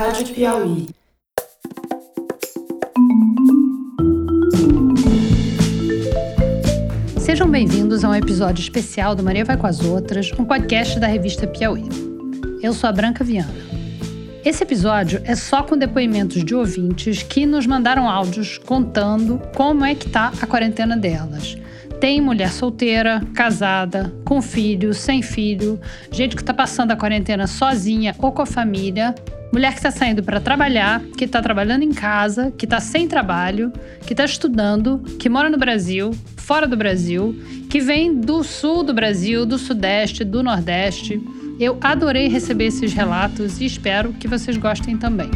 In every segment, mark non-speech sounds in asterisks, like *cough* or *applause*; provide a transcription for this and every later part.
Rádio Piauí. Sejam bem-vindos a um episódio especial do Maria Vai com as Outras, um podcast da revista Piauí. Eu sou a Branca Viana. Esse episódio é só com depoimentos de ouvintes que nos mandaram áudios contando como é que tá a quarentena delas. Tem mulher solteira, casada, com filho, sem filho, gente que está passando a quarentena sozinha ou com a família, mulher que está saindo para trabalhar, que está trabalhando em casa, que está sem trabalho, que está estudando, que mora no Brasil, fora do Brasil, que vem do sul do Brasil, do sudeste, do nordeste. Eu adorei receber esses relatos e espero que vocês gostem também.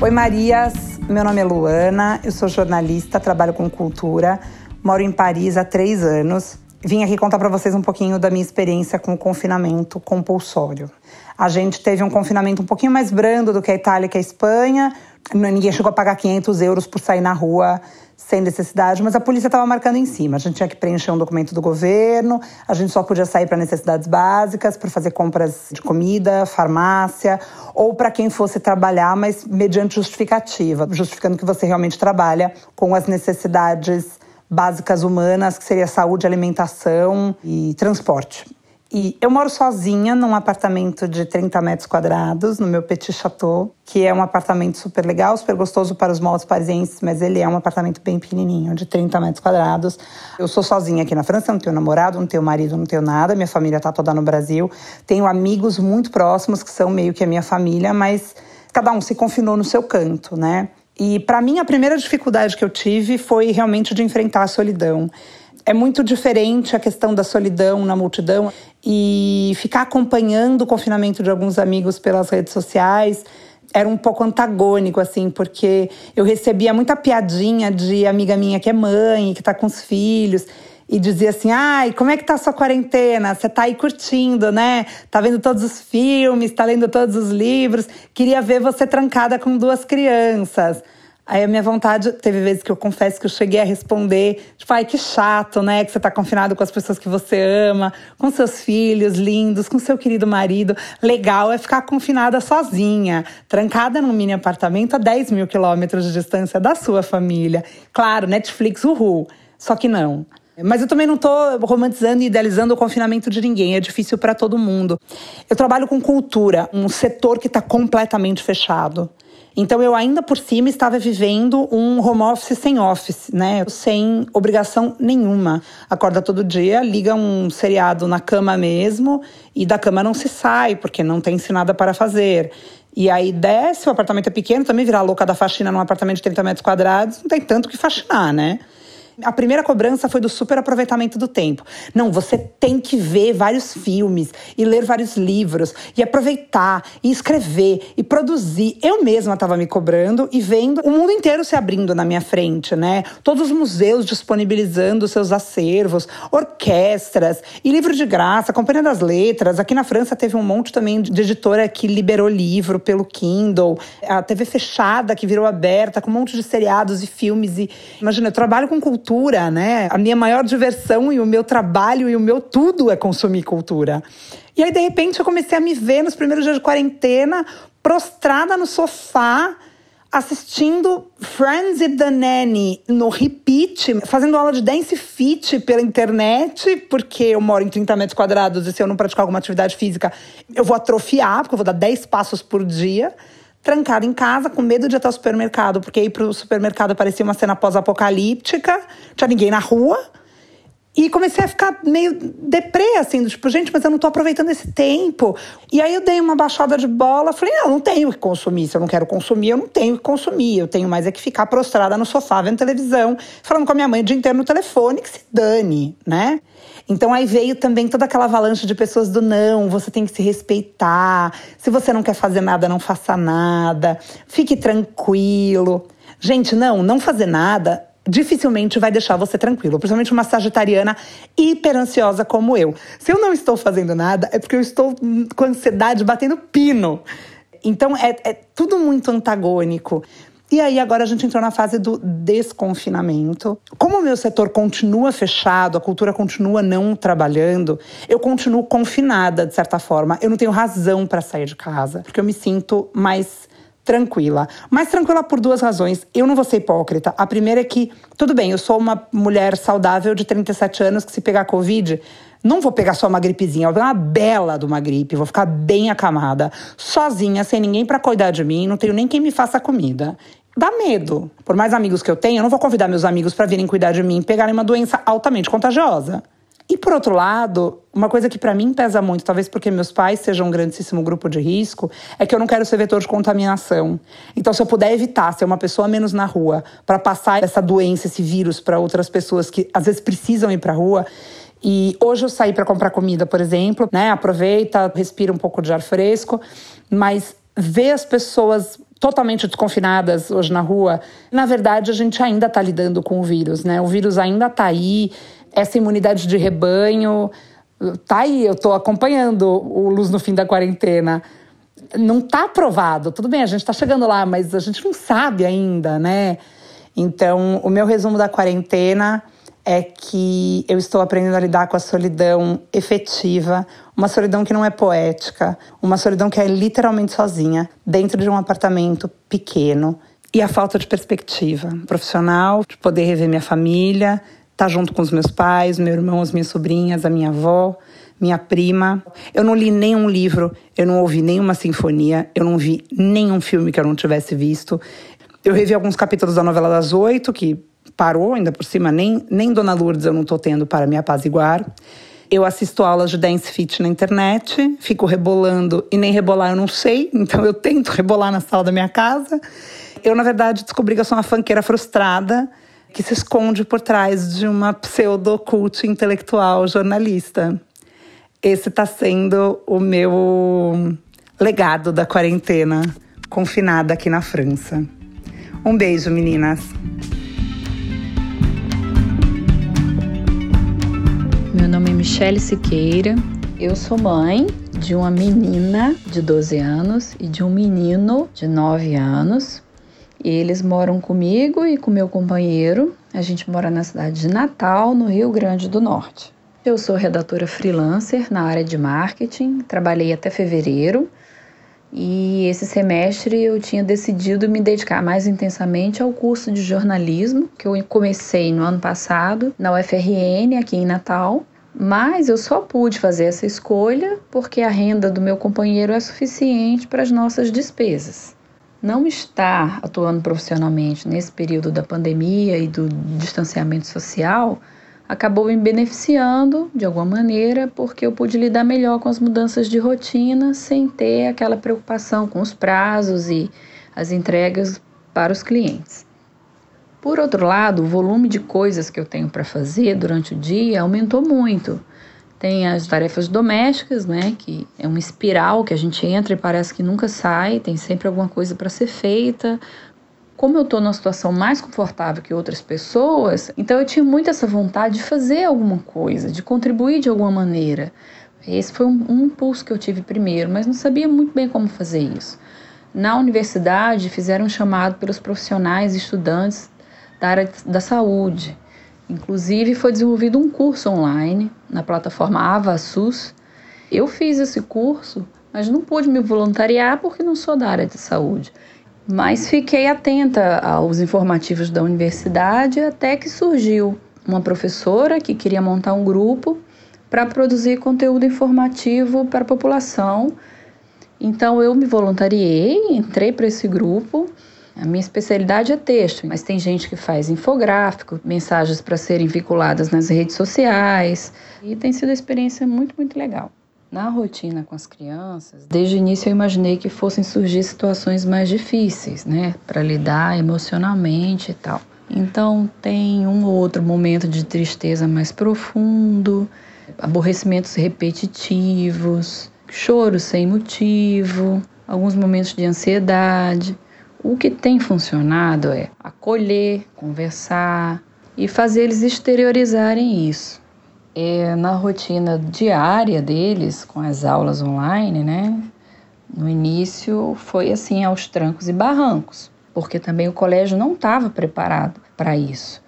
Oi, Marias. Meu nome é Luana, eu sou jornalista, trabalho com cultura, moro em Paris há três anos. Vim aqui contar para vocês um pouquinho da minha experiência com o confinamento compulsório. A gente teve um confinamento um pouquinho mais brando do que a Itália e que a Espanha. Ninguém chegou a pagar 500 euros por sair na rua sem necessidade, mas a polícia estava marcando em cima. A gente tinha que preencher um documento do governo, a gente só podia sair para necessidades básicas, para fazer compras de comida, farmácia, ou para quem fosse trabalhar, mas mediante justificativa, justificando que você realmente trabalha com as necessidades básicas humanas, que seria saúde, alimentação e transporte. E eu moro sozinha num apartamento de 30 metros quadrados, no meu Petit Chateau, que é um apartamento super legal, super gostoso para os modos parisienses, mas ele é um apartamento bem pequenininho, de 30 metros quadrados. Eu sou sozinha aqui na França, não tenho namorado, não tenho marido, não tenho nada. Minha família está toda no Brasil. Tenho amigos muito próximos que são meio que a minha família, mas cada um se confinou no seu canto, né? E para mim a primeira dificuldade que eu tive foi realmente de enfrentar a solidão. É muito diferente a questão da solidão na multidão e ficar acompanhando o confinamento de alguns amigos pelas redes sociais era um pouco antagônico, assim, porque eu recebia muita piadinha de amiga minha que é mãe, que tá com os filhos, e dizia assim: ai, como é que tá a sua quarentena? Você tá aí curtindo, né? Tá vendo todos os filmes, tá lendo todos os livros, queria ver você trancada com duas crianças. Aí a minha vontade, teve vezes que eu confesso que eu cheguei a responder, tipo, ai, que chato, né? Que você tá confinado com as pessoas que você ama, com seus filhos lindos, com seu querido marido. Legal é ficar confinada sozinha, trancada num mini apartamento a 10 mil quilômetros de distância da sua família. Claro, Netflix, uhul. Só que não. Mas eu também não estou romantizando e idealizando o confinamento de ninguém, é difícil para todo mundo. Eu trabalho com cultura, um setor que está completamente fechado. Então eu ainda por cima estava vivendo um home office sem office, né? Sem obrigação nenhuma. Acorda todo dia, liga um seriado na cama mesmo e da cama não se sai porque não tem nada para fazer. E aí desce, o apartamento é pequeno, também virar louca da faxina num apartamento de 30 metros quadrados, não tem tanto que faxinar, né? A primeira cobrança foi do super aproveitamento do tempo. Não, você tem que ver vários filmes e ler vários livros e aproveitar e escrever e produzir. Eu mesma estava me cobrando e vendo o mundo inteiro se abrindo na minha frente, né? Todos os museus disponibilizando seus acervos, orquestras e livro de graça, Companhia das Letras. Aqui na França teve um monte também de editora que liberou livro pelo Kindle. A TV fechada que virou aberta com um monte de seriados e filmes e imagina, eu trabalho com cultura cultura, né? A minha maior diversão e o meu trabalho e o meu tudo é consumir cultura. E aí, de repente, eu comecei a me ver nos primeiros dias de quarentena, prostrada no sofá, assistindo Friends e the Nanny no repeat, fazendo aula de dance fit pela internet, porque eu moro em 30 metros quadrados e se eu não praticar alguma atividade física, eu vou atrofiar, porque eu vou dar 10 passos por dia trancada em casa, com medo de ir até o supermercado, porque ir para o supermercado parecia uma cena pós-apocalíptica, tinha ninguém na rua. E comecei a ficar meio deprê, assim, tipo, gente, mas eu não tô aproveitando esse tempo. E aí eu dei uma baixada de bola, falei, não, não tenho que consumir. Se eu não quero consumir, eu não tenho que consumir. Eu tenho mais é que ficar prostrada no sofá, vendo televisão, falando com a minha mãe o dia inteiro no telefone, que se dane, né? Então aí veio também toda aquela avalanche de pessoas do não, você tem que se respeitar. Se você não quer fazer nada, não faça nada. Fique tranquilo. Gente, não, não fazer nada dificilmente vai deixar você tranquilo, principalmente uma sagitariana hiper ansiosa como eu. Se eu não estou fazendo nada, é porque eu estou com ansiedade batendo pino. Então é, é tudo muito antagônico. E aí agora a gente entrou na fase do desconfinamento. Como o meu setor continua fechado, a cultura continua não trabalhando, eu continuo confinada de certa forma. Eu não tenho razão para sair de casa, porque eu me sinto mais tranquila. Mais tranquila por duas razões. Eu não vou ser hipócrita. A primeira é que, tudo bem, eu sou uma mulher saudável de 37 anos que se pegar Covid, não vou pegar só uma gripezinha, vou pegar uma bela de uma gripe, vou ficar bem acamada, sozinha, sem ninguém para cuidar de mim, não tenho nem quem me faça comida dá medo. Por mais amigos que eu tenha, eu não vou convidar meus amigos para virem cuidar de mim e pegarem uma doença altamente contagiosa. E por outro lado, uma coisa que para mim pesa muito, talvez porque meus pais sejam um grandíssimo grupo de risco, é que eu não quero ser vetor de contaminação. Então, se eu puder evitar ser uma pessoa menos na rua para passar essa doença, esse vírus para outras pessoas que às vezes precisam ir para rua, e hoje eu saí para comprar comida, por exemplo, né? Aproveita, respira um pouco de ar fresco, mas ver as pessoas totalmente desconfinadas hoje na rua, na verdade a gente ainda está lidando com o vírus, né? O vírus ainda está aí, essa imunidade de rebanho tá aí. Eu estou acompanhando o Luz no fim da quarentena. Não está aprovado. Tudo bem, a gente está chegando lá, mas a gente não sabe ainda, né? Então, o meu resumo da quarentena é que eu estou aprendendo a lidar com a solidão efetiva, uma solidão que não é poética, uma solidão que é literalmente sozinha, dentro de um apartamento pequeno. E a falta de perspectiva profissional, de poder rever minha família, estar tá junto com os meus pais, meu irmão, as minhas sobrinhas, a minha avó, minha prima. Eu não li nenhum livro, eu não ouvi nenhuma sinfonia, eu não vi nenhum filme que eu não tivesse visto. Eu revi alguns capítulos da novela das oito, que parou, ainda por cima, nem, nem Dona Lourdes eu não estou tendo para me apaziguar. Eu assisto aulas de dance fit na internet, fico rebolando e nem rebolar eu não sei, *laughs* então eu tento rebolar na sala da minha casa. Eu, na verdade, descobri que eu sou uma fanqueira frustrada que se esconde por trás de uma pseudo-cult intelectual jornalista. Esse está sendo o meu legado da quarentena, confinada aqui na França. Um beijo, meninas! Michele Siqueira. Eu sou mãe de uma menina de 12 anos e de um menino de 9 anos. Eles moram comigo e com meu companheiro. A gente mora na cidade de Natal, no Rio Grande do Norte. Eu sou redatora freelancer na área de marketing, trabalhei até fevereiro. E esse semestre eu tinha decidido me dedicar mais intensamente ao curso de jornalismo, que eu comecei no ano passado na UFRN, aqui em Natal. Mas eu só pude fazer essa escolha porque a renda do meu companheiro é suficiente para as nossas despesas. Não estar atuando profissionalmente nesse período da pandemia e do distanciamento social acabou me beneficiando de alguma maneira, porque eu pude lidar melhor com as mudanças de rotina sem ter aquela preocupação com os prazos e as entregas para os clientes. Por outro lado, o volume de coisas que eu tenho para fazer durante o dia aumentou muito. Tem as tarefas domésticas, né, que é uma espiral que a gente entra e parece que nunca sai, tem sempre alguma coisa para ser feita. Como eu estou numa situação mais confortável que outras pessoas, então eu tinha muito essa vontade de fazer alguma coisa, de contribuir de alguma maneira. Esse foi um, um impulso que eu tive primeiro, mas não sabia muito bem como fazer isso. Na universidade, fizeram um chamado pelos profissionais e estudantes da área da saúde. Inclusive, foi desenvolvido um curso online na plataforma AvaSUS. Eu fiz esse curso, mas não pude me voluntariar porque não sou da área de saúde. Mas fiquei atenta aos informativos da universidade até que surgiu uma professora que queria montar um grupo para produzir conteúdo informativo para a população. Então eu me voluntariei, entrei para esse grupo a minha especialidade é texto, mas tem gente que faz infográfico, mensagens para serem vinculadas nas redes sociais, e tem sido uma experiência muito, muito legal. Na rotina com as crianças, desde o início eu imaginei que fossem surgir situações mais difíceis, né, para lidar emocionalmente e tal. Então tem um ou outro momento de tristeza mais profundo, aborrecimentos repetitivos, choro sem motivo, alguns momentos de ansiedade. O que tem funcionado é acolher, conversar e fazer eles exteriorizarem isso. É, na rotina diária deles, com as aulas online, né? No início foi assim, aos trancos e barrancos. porque também o colégio não estava preparado para isso.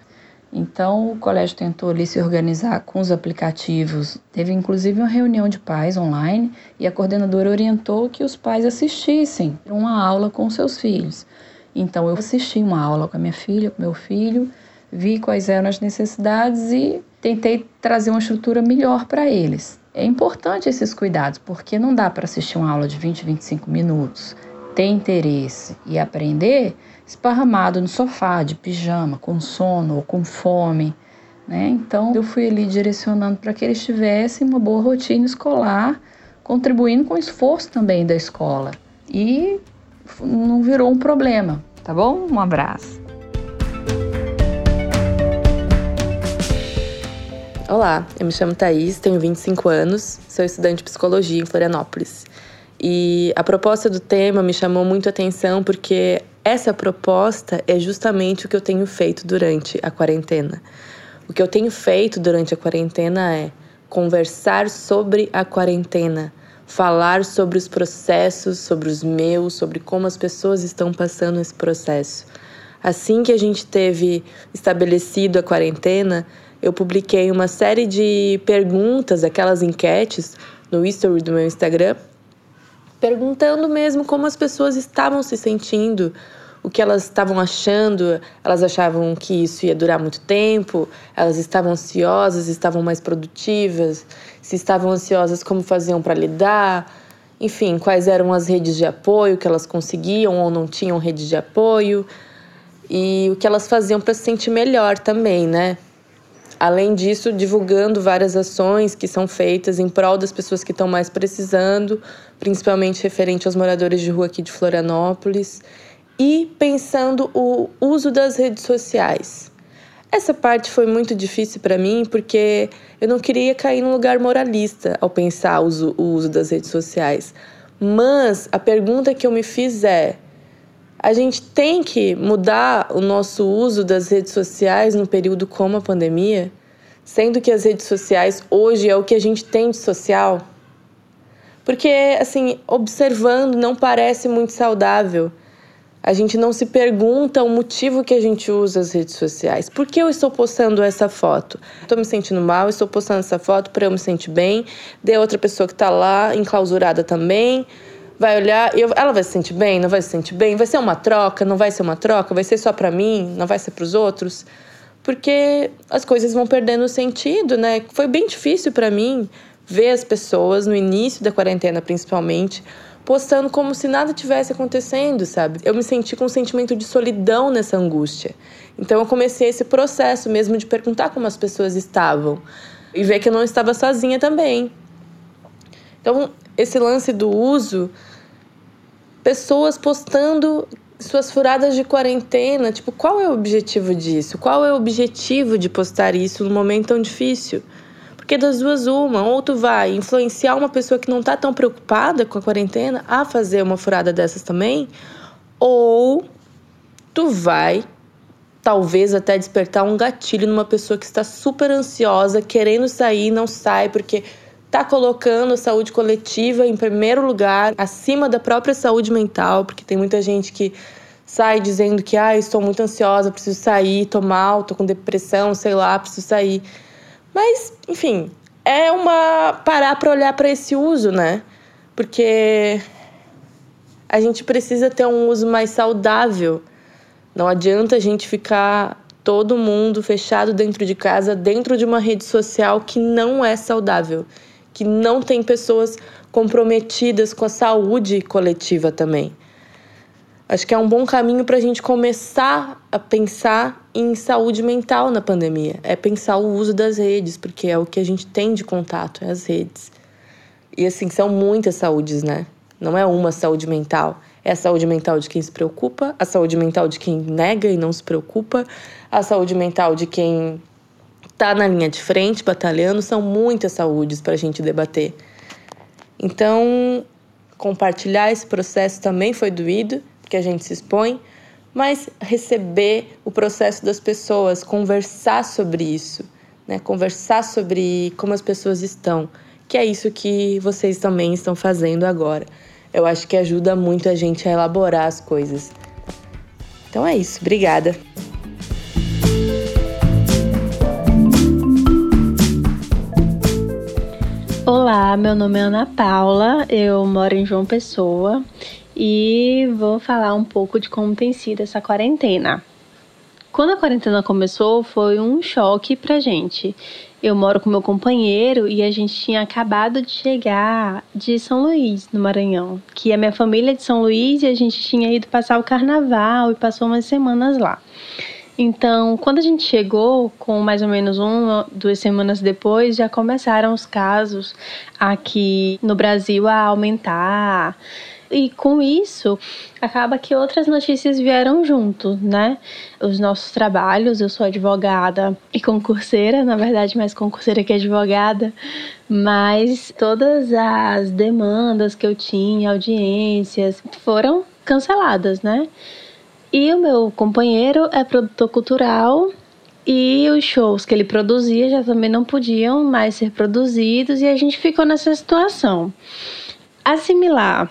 Então, o colégio tentou ali se organizar com os aplicativos. Teve inclusive uma reunião de pais online e a coordenadora orientou que os pais assistissem uma aula com seus filhos. Então, eu assisti uma aula com a minha filha, com meu filho, vi quais eram as necessidades e tentei trazer uma estrutura melhor para eles. É importante esses cuidados, porque não dá para assistir uma aula de 20, 25 minutos, ter interesse e aprender esparramado no sofá, de pijama, com sono ou com fome. Né? Então, eu fui ali direcionando para que eles tivessem uma boa rotina escolar, contribuindo com o esforço também da escola. E não virou um problema, tá bom? Um abraço. Olá, eu me chamo Thaís, tenho 25 anos, sou estudante de psicologia em Florianópolis. E a proposta do tema me chamou muito a atenção porque essa proposta é justamente o que eu tenho feito durante a quarentena. O que eu tenho feito durante a quarentena é conversar sobre a quarentena, falar sobre os processos, sobre os meus, sobre como as pessoas estão passando esse processo. Assim que a gente teve estabelecido a quarentena, eu publiquei uma série de perguntas, aquelas enquetes, no history do meu Instagram, perguntando mesmo como as pessoas estavam se sentindo, o que elas estavam achando. Elas achavam que isso ia durar muito tempo, elas estavam ansiosas, estavam mais produtivas, se estavam ansiosas, como faziam para lidar. Enfim, quais eram as redes de apoio que elas conseguiam ou não tinham rede de apoio e o que elas faziam para se sentir melhor também, né? Além disso, divulgando várias ações que são feitas em prol das pessoas que estão mais precisando, principalmente referente aos moradores de rua aqui de Florianópolis, e pensando o uso das redes sociais. Essa parte foi muito difícil para mim porque eu não queria cair num lugar moralista ao pensar o uso, o uso das redes sociais. Mas a pergunta que eu me fiz é: a gente tem que mudar o nosso uso das redes sociais no período como a pandemia, sendo que as redes sociais hoje é o que a gente tem de social. Porque, assim, observando, não parece muito saudável. A gente não se pergunta o motivo que a gente usa as redes sociais. Por que eu estou postando essa foto? Estou me sentindo mal, estou postando essa foto para eu me sentir bem. De outra pessoa que está lá, enclausurada também vai olhar, eu, ela vai se sentir bem, não vai se sentir bem, vai ser uma troca, não vai ser uma troca, vai ser só para mim, não vai ser para os outros, porque as coisas vão perdendo sentido, né? Foi bem difícil para mim ver as pessoas no início da quarentena, principalmente, postando como se nada tivesse acontecendo, sabe? Eu me senti com um sentimento de solidão nessa angústia. Então eu comecei esse processo mesmo de perguntar como as pessoas estavam e ver que eu não estava sozinha também. Então, esse lance do uso, pessoas postando suas furadas de quarentena, tipo, qual é o objetivo disso? Qual é o objetivo de postar isso num momento tão difícil? Porque das duas uma, ou tu vai influenciar uma pessoa que não tá tão preocupada com a quarentena a fazer uma furada dessas também, ou tu vai talvez até despertar um gatilho numa pessoa que está super ansiosa, querendo sair, não sai porque está colocando a saúde coletiva em primeiro lugar, acima da própria saúde mental, porque tem muita gente que sai dizendo que ah, estou muito ansiosa, preciso sair, estou mal, estou com depressão, sei lá, preciso sair. Mas, enfim, é uma parar para olhar para esse uso, né? Porque a gente precisa ter um uso mais saudável. Não adianta a gente ficar todo mundo fechado dentro de casa, dentro de uma rede social que não é saudável que não tem pessoas comprometidas com a saúde coletiva também. Acho que é um bom caminho para a gente começar a pensar em saúde mental na pandemia. É pensar o uso das redes, porque é o que a gente tem de contato, é as redes. E assim, são muitas saúdes, né? Não é uma saúde mental. É a saúde mental de quem se preocupa, a saúde mental de quem nega e não se preocupa, a saúde mental de quem tá na linha de frente, batalhando, são muitas saúdes para a gente debater. Então, compartilhar esse processo também foi doído, porque a gente se expõe, mas receber o processo das pessoas, conversar sobre isso, né? conversar sobre como as pessoas estão, que é isso que vocês também estão fazendo agora. Eu acho que ajuda muito a gente a elaborar as coisas. Então é isso, obrigada. Olá, meu nome é Ana Paula, eu moro em João Pessoa e vou falar um pouco de como tem sido essa quarentena. Quando a quarentena começou, foi um choque pra gente. Eu moro com meu companheiro e a gente tinha acabado de chegar de São Luís, no Maranhão, que a minha família é de São Luís e a gente tinha ido passar o carnaval e passou umas semanas lá. Então, quando a gente chegou, com mais ou menos uma, duas semanas depois, já começaram os casos aqui no Brasil a aumentar. E com isso, acaba que outras notícias vieram junto, né? Os nossos trabalhos, eu sou advogada e concurseira, na verdade, mais concurseira que advogada, mas todas as demandas que eu tinha, audiências, foram canceladas, né? E o meu companheiro é produtor cultural e os shows que ele produzia já também não podiam mais ser produzidos e a gente ficou nessa situação. Assimilar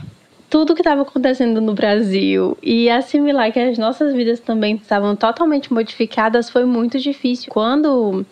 tudo que estava acontecendo no Brasil e assimilar que as nossas vidas também estavam totalmente modificadas foi muito difícil. Quando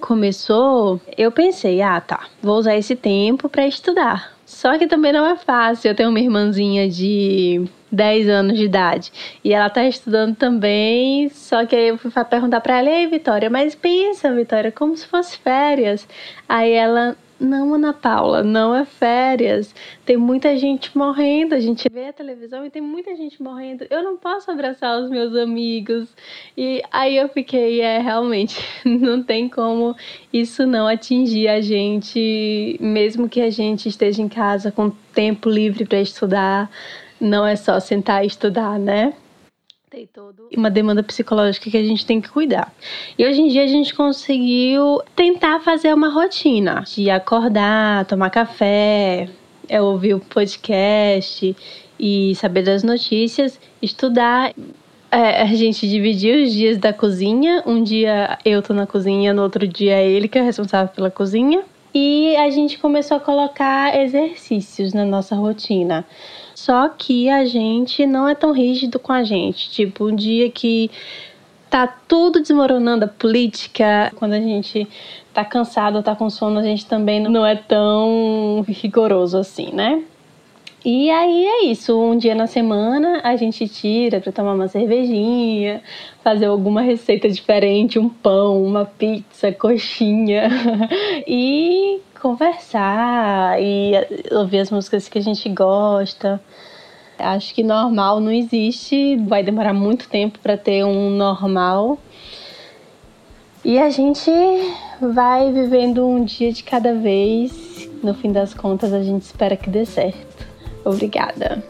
começou, eu pensei, ah, tá, vou usar esse tempo para estudar. Só que também não é fácil. Eu tenho uma irmãzinha de 10 anos de idade. E ela tá estudando também, só que aí eu fui perguntar para ela, e aí, Vitória, mas pensa, Vitória, como se fosse férias. Aí ela, não, Ana Paula, não é férias. Tem muita gente morrendo. A gente vê a televisão e tem muita gente morrendo. Eu não posso abraçar os meus amigos. E aí eu fiquei, é, realmente, *laughs* não tem como isso não atingir a gente, mesmo que a gente esteja em casa com tempo livre para estudar. Não é só sentar e estudar, né? Tem todo uma demanda psicológica que a gente tem que cuidar. E hoje em dia a gente conseguiu tentar fazer uma rotina de acordar, tomar café, é, ouvir o podcast e saber das notícias, estudar. É, a gente dividiu os dias da cozinha. Um dia eu tô na cozinha, no outro dia é ele que é responsável pela cozinha. E a gente começou a colocar exercícios na nossa rotina. Só que a gente não é tão rígido com a gente. Tipo, um dia que tá tudo desmoronando a política, quando a gente tá cansado, tá com sono, a gente também não é tão rigoroso assim, né? E aí é isso, um dia na semana a gente tira para tomar uma cervejinha, fazer alguma receita diferente, um pão, uma pizza, coxinha *laughs* e conversar e ouvir as músicas que a gente gosta. Acho que normal não existe, vai demorar muito tempo para ter um normal. E a gente vai vivendo um dia de cada vez. No fim das contas, a gente espera que dê certo. Obrigada.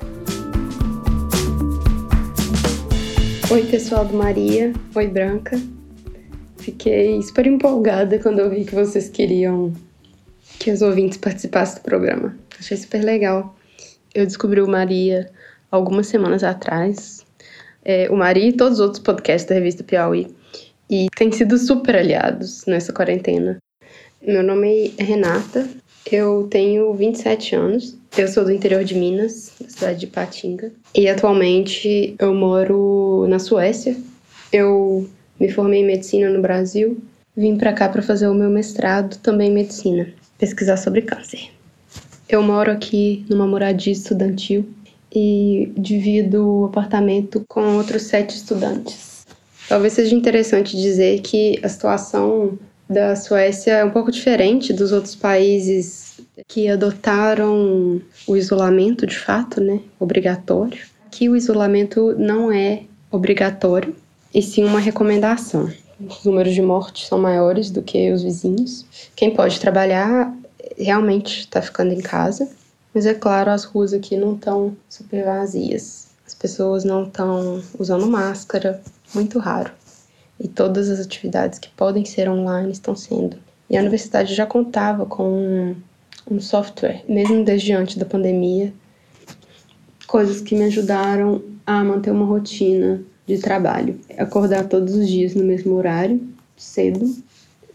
Oi, pessoal do Maria. Oi, Branca. Fiquei super empolgada quando eu vi que vocês queriam que os ouvintes participassem do programa. Achei super legal. Eu descobri o Maria algumas semanas atrás. É, o Maria e todos os outros podcasts da revista Piauí. E têm sido super aliados nessa quarentena. Meu nome é Renata, eu tenho 27 anos, eu sou do interior de Minas, da cidade de Patinga. E atualmente eu moro na Suécia. Eu me formei em medicina no Brasil, vim para cá para fazer o meu mestrado também em medicina pesquisar sobre câncer. Eu moro aqui numa moradia estudantil e divido o apartamento com outros sete estudantes. Talvez seja interessante dizer que a situação da Suécia é um pouco diferente dos outros países que adotaram o isolamento de fato, né, obrigatório. Que o isolamento não é obrigatório, e sim uma recomendação. Os números de mortes são maiores do que os vizinhos. Quem pode trabalhar realmente está ficando em casa, mas é claro, as ruas aqui não estão super vazias. As pessoas não estão usando máscara, muito raro. E todas as atividades que podem ser online estão sendo. E a universidade já contava com um software, mesmo desde antes da pandemia, coisas que me ajudaram a manter uma rotina de trabalho. Acordar todos os dias no mesmo horário, cedo.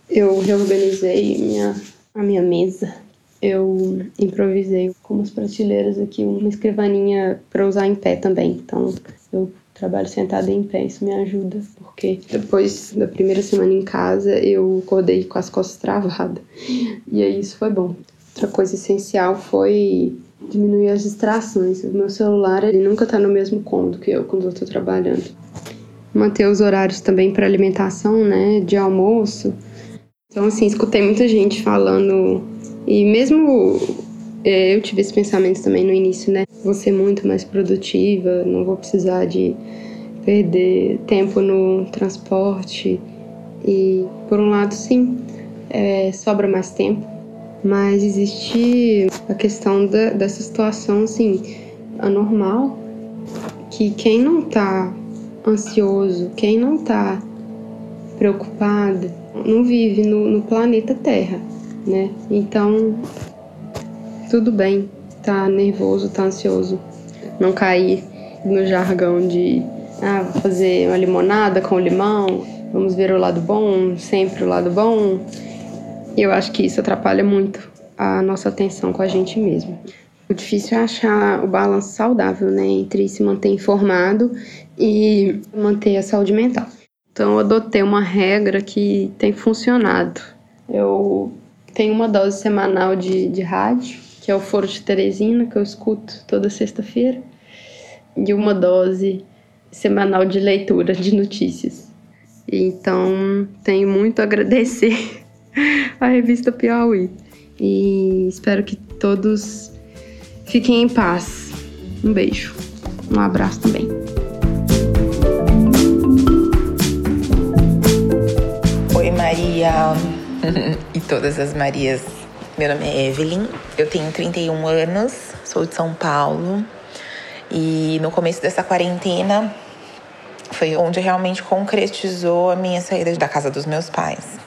Eu reorganizei minha, a minha mesa. Eu improvisei com umas prateleiras aqui, uma escrivaninha para usar em pé também. Então eu trabalho sentada em pé, isso me ajuda, porque depois da primeira semana em casa eu acordei com as costas travadas. E aí isso foi bom. Outra coisa essencial foi diminuir as distrações. O meu celular, ele nunca tá no mesmo cômodo que eu quando eu tô trabalhando. Manter os horários também para alimentação, né, de almoço. Então, assim, escutei muita gente falando, e mesmo é, eu tive esse pensamento também no início, né? Vou ser muito mais produtiva, não vou precisar de perder tempo no transporte. E, por um lado, sim, é, sobra mais tempo, mas existe a questão da, dessa situação, assim, anormal, que quem não tá ansioso, quem não tá preocupado, não vive no, no planeta Terra, né? Então, tudo bem, tá nervoso, tá ansioso. Não cair no jargão de ah, vou fazer uma limonada com limão, vamos ver o lado bom, sempre o lado bom. E eu acho que isso atrapalha muito a nossa atenção com a gente mesmo. O difícil é achar o balanço saudável, né, entre se manter informado e manter a saúde mental. Então eu adotei uma regra que tem funcionado. Eu tenho uma dose semanal de, de rádio que é o Foro de Teresina, que eu escuto toda sexta-feira, e uma dose semanal de leitura de notícias. Então, tenho muito a agradecer *laughs* à revista Piauí e espero que todos fiquem em paz. Um beijo, um abraço também. Oi, Maria *laughs* e todas as Marias meu nome é Evelyn, eu tenho 31 anos, sou de São Paulo e no começo dessa quarentena foi onde realmente concretizou a minha saída da casa dos meus pais.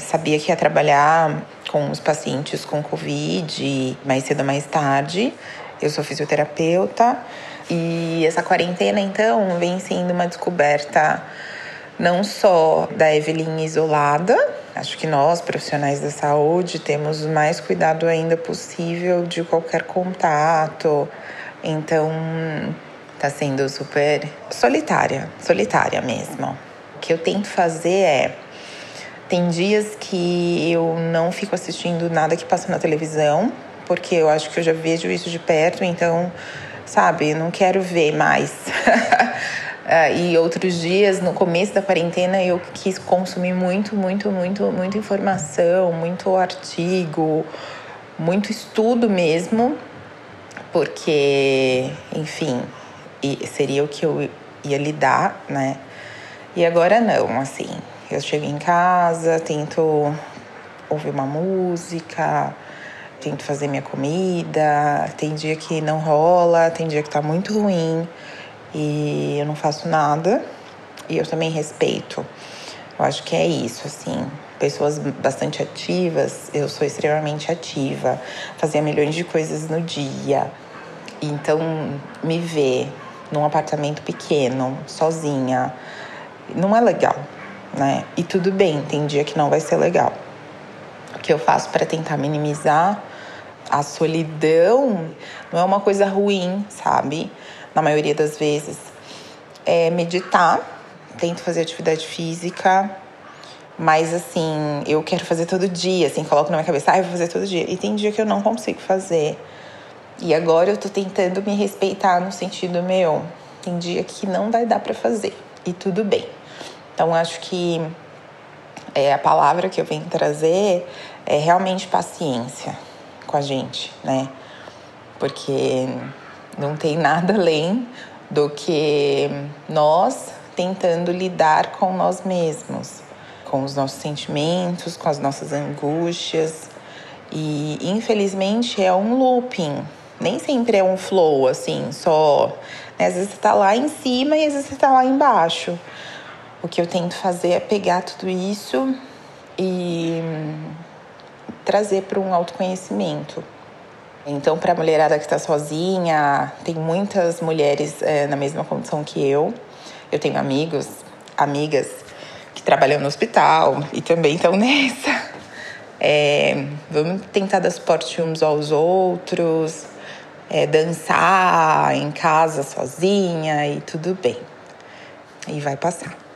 Sabia que ia trabalhar com os pacientes com Covid mais cedo ou mais tarde. Eu sou fisioterapeuta e essa quarentena então vem sendo uma descoberta não só da Evelyn isolada, acho que nós, profissionais da saúde, temos mais cuidado ainda possível de qualquer contato. Então, tá sendo super solitária, solitária mesmo. O que eu tento fazer é tem dias que eu não fico assistindo nada que passa na televisão, porque eu acho que eu já vejo isso de perto, então, sabe, não quero ver mais. Uh, *laughs* e outros dias, no começo da quarentena, eu quis consumir muito, muito, muito, muita informação, muito artigo, muito estudo mesmo, porque, enfim, seria o que eu ia lidar, né? E agora não, assim, eu chego em casa, tento ouvir uma música, tento fazer minha comida, tem dia que não rola, tem dia que tá muito ruim e eu não faço nada e eu também respeito. Eu acho que é isso, assim. Pessoas bastante ativas, eu sou extremamente ativa, fazia milhões de coisas no dia. Então, me ver num apartamento pequeno, sozinha, não é legal, né? E tudo bem, tem dia que não vai ser legal. O que eu faço para tentar minimizar a solidão não é uma coisa ruim, sabe? na maioria das vezes, é meditar, tento fazer atividade física, mas assim, eu quero fazer todo dia, assim, coloco na minha cabeça, ah, eu vou fazer todo dia. E tem dia que eu não consigo fazer. E agora eu tô tentando me respeitar no sentido meu, tem dia que não vai dar para fazer e tudo bem. Então acho que é a palavra que eu venho trazer é realmente paciência com a gente, né? Porque não tem nada além do que nós tentando lidar com nós mesmos, com os nossos sentimentos, com as nossas angústias. E infelizmente é um looping. Nem sempre é um flow, assim, só. Né? Às vezes você tá lá em cima e às vezes você tá lá embaixo. O que eu tento fazer é pegar tudo isso e trazer para um autoconhecimento. Então, para a mulherada que está sozinha, tem muitas mulheres é, na mesma condição que eu. Eu tenho amigos, amigas que trabalham no hospital e também estão *laughs* nessa. É, vamos tentar dar suporte uns aos outros, é, dançar em casa sozinha e tudo bem. e vai passar.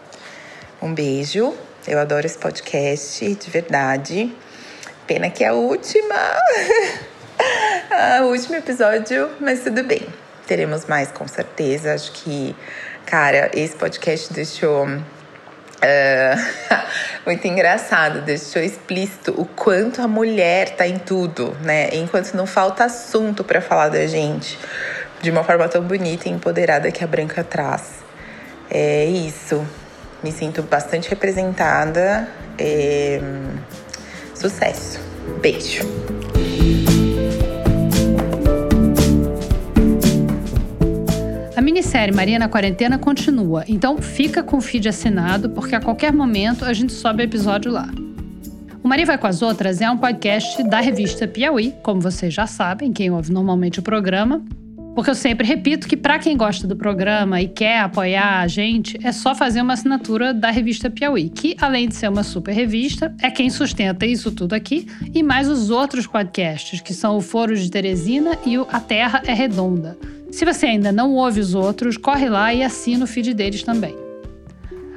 Um beijo. Eu adoro esse podcast, de verdade. Pena que é a última. *laughs* o último episódio, mas tudo bem. Teremos mais com certeza. Acho que, cara, esse podcast deixou Uh, *laughs* muito engraçado, deixou explícito o quanto a mulher tá em tudo, né? Enquanto não falta assunto para falar da gente de uma forma tão bonita e empoderada que a Branca traz. É isso. Me sinto bastante representada. É... Sucesso. Beijo. A minissérie Maria na Quarentena continua, então fica com o feed assinado, porque a qualquer momento a gente sobe episódio lá. O Maria Vai com as Outras é um podcast da revista Piauí, como vocês já sabem, quem ouve normalmente o programa. Porque eu sempre repito que para quem gosta do programa e quer apoiar a gente, é só fazer uma assinatura da revista Piauí, que além de ser uma super revista, é quem sustenta isso tudo aqui e mais os outros podcasts, que são o Foro de Teresina e o A Terra é Redonda. Se você ainda não ouve os outros, corre lá e assina o feed deles também.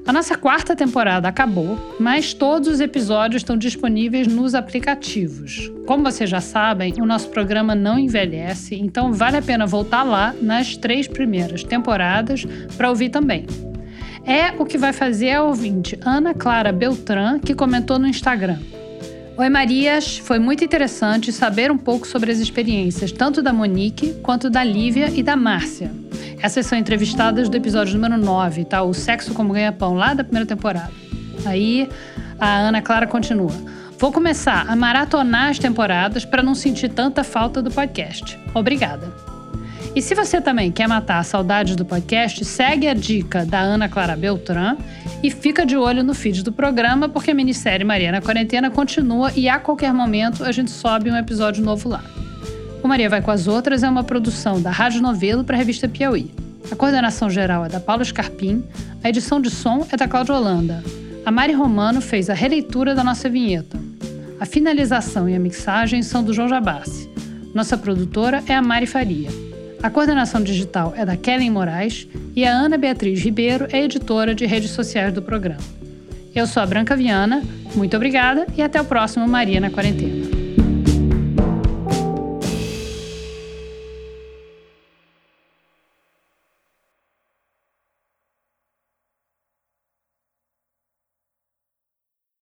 A nossa quarta temporada acabou, mas todos os episódios estão disponíveis nos aplicativos. Como vocês já sabem, o nosso programa não envelhece, então vale a pena voltar lá nas três primeiras temporadas para ouvir também. É o que vai fazer a ouvinte Ana Clara Beltran, que comentou no Instagram. Oi, Marias! Foi muito interessante saber um pouco sobre as experiências tanto da Monique quanto da Lívia e da Márcia. Essas são entrevistadas do episódio número 9, tá? O Sexo como Ganha-Pão, lá da primeira temporada. Aí a Ana Clara continua. Vou começar a maratonar as temporadas para não sentir tanta falta do podcast. Obrigada! E se você também quer matar a saudade do podcast, segue a dica da Ana Clara Beltrán e fica de olho no feed do programa, porque a minissérie Maria na Quarentena continua e a qualquer momento a gente sobe um episódio novo lá. O Maria Vai com as Outras é uma produção da Rádio Novelo para a revista Piauí. A coordenação geral é da Paula Scarpim, a edição de som é da Cláudia Holanda. A Mari Romano fez a releitura da nossa vinheta. A finalização e a mixagem são do João Jabassi. Nossa produtora é a Mari Faria. A coordenação digital é da Kellen Moraes e a Ana Beatriz Ribeiro é editora de redes sociais do programa. Eu sou a Branca Viana, muito obrigada e até o próximo Maria na Quarentena.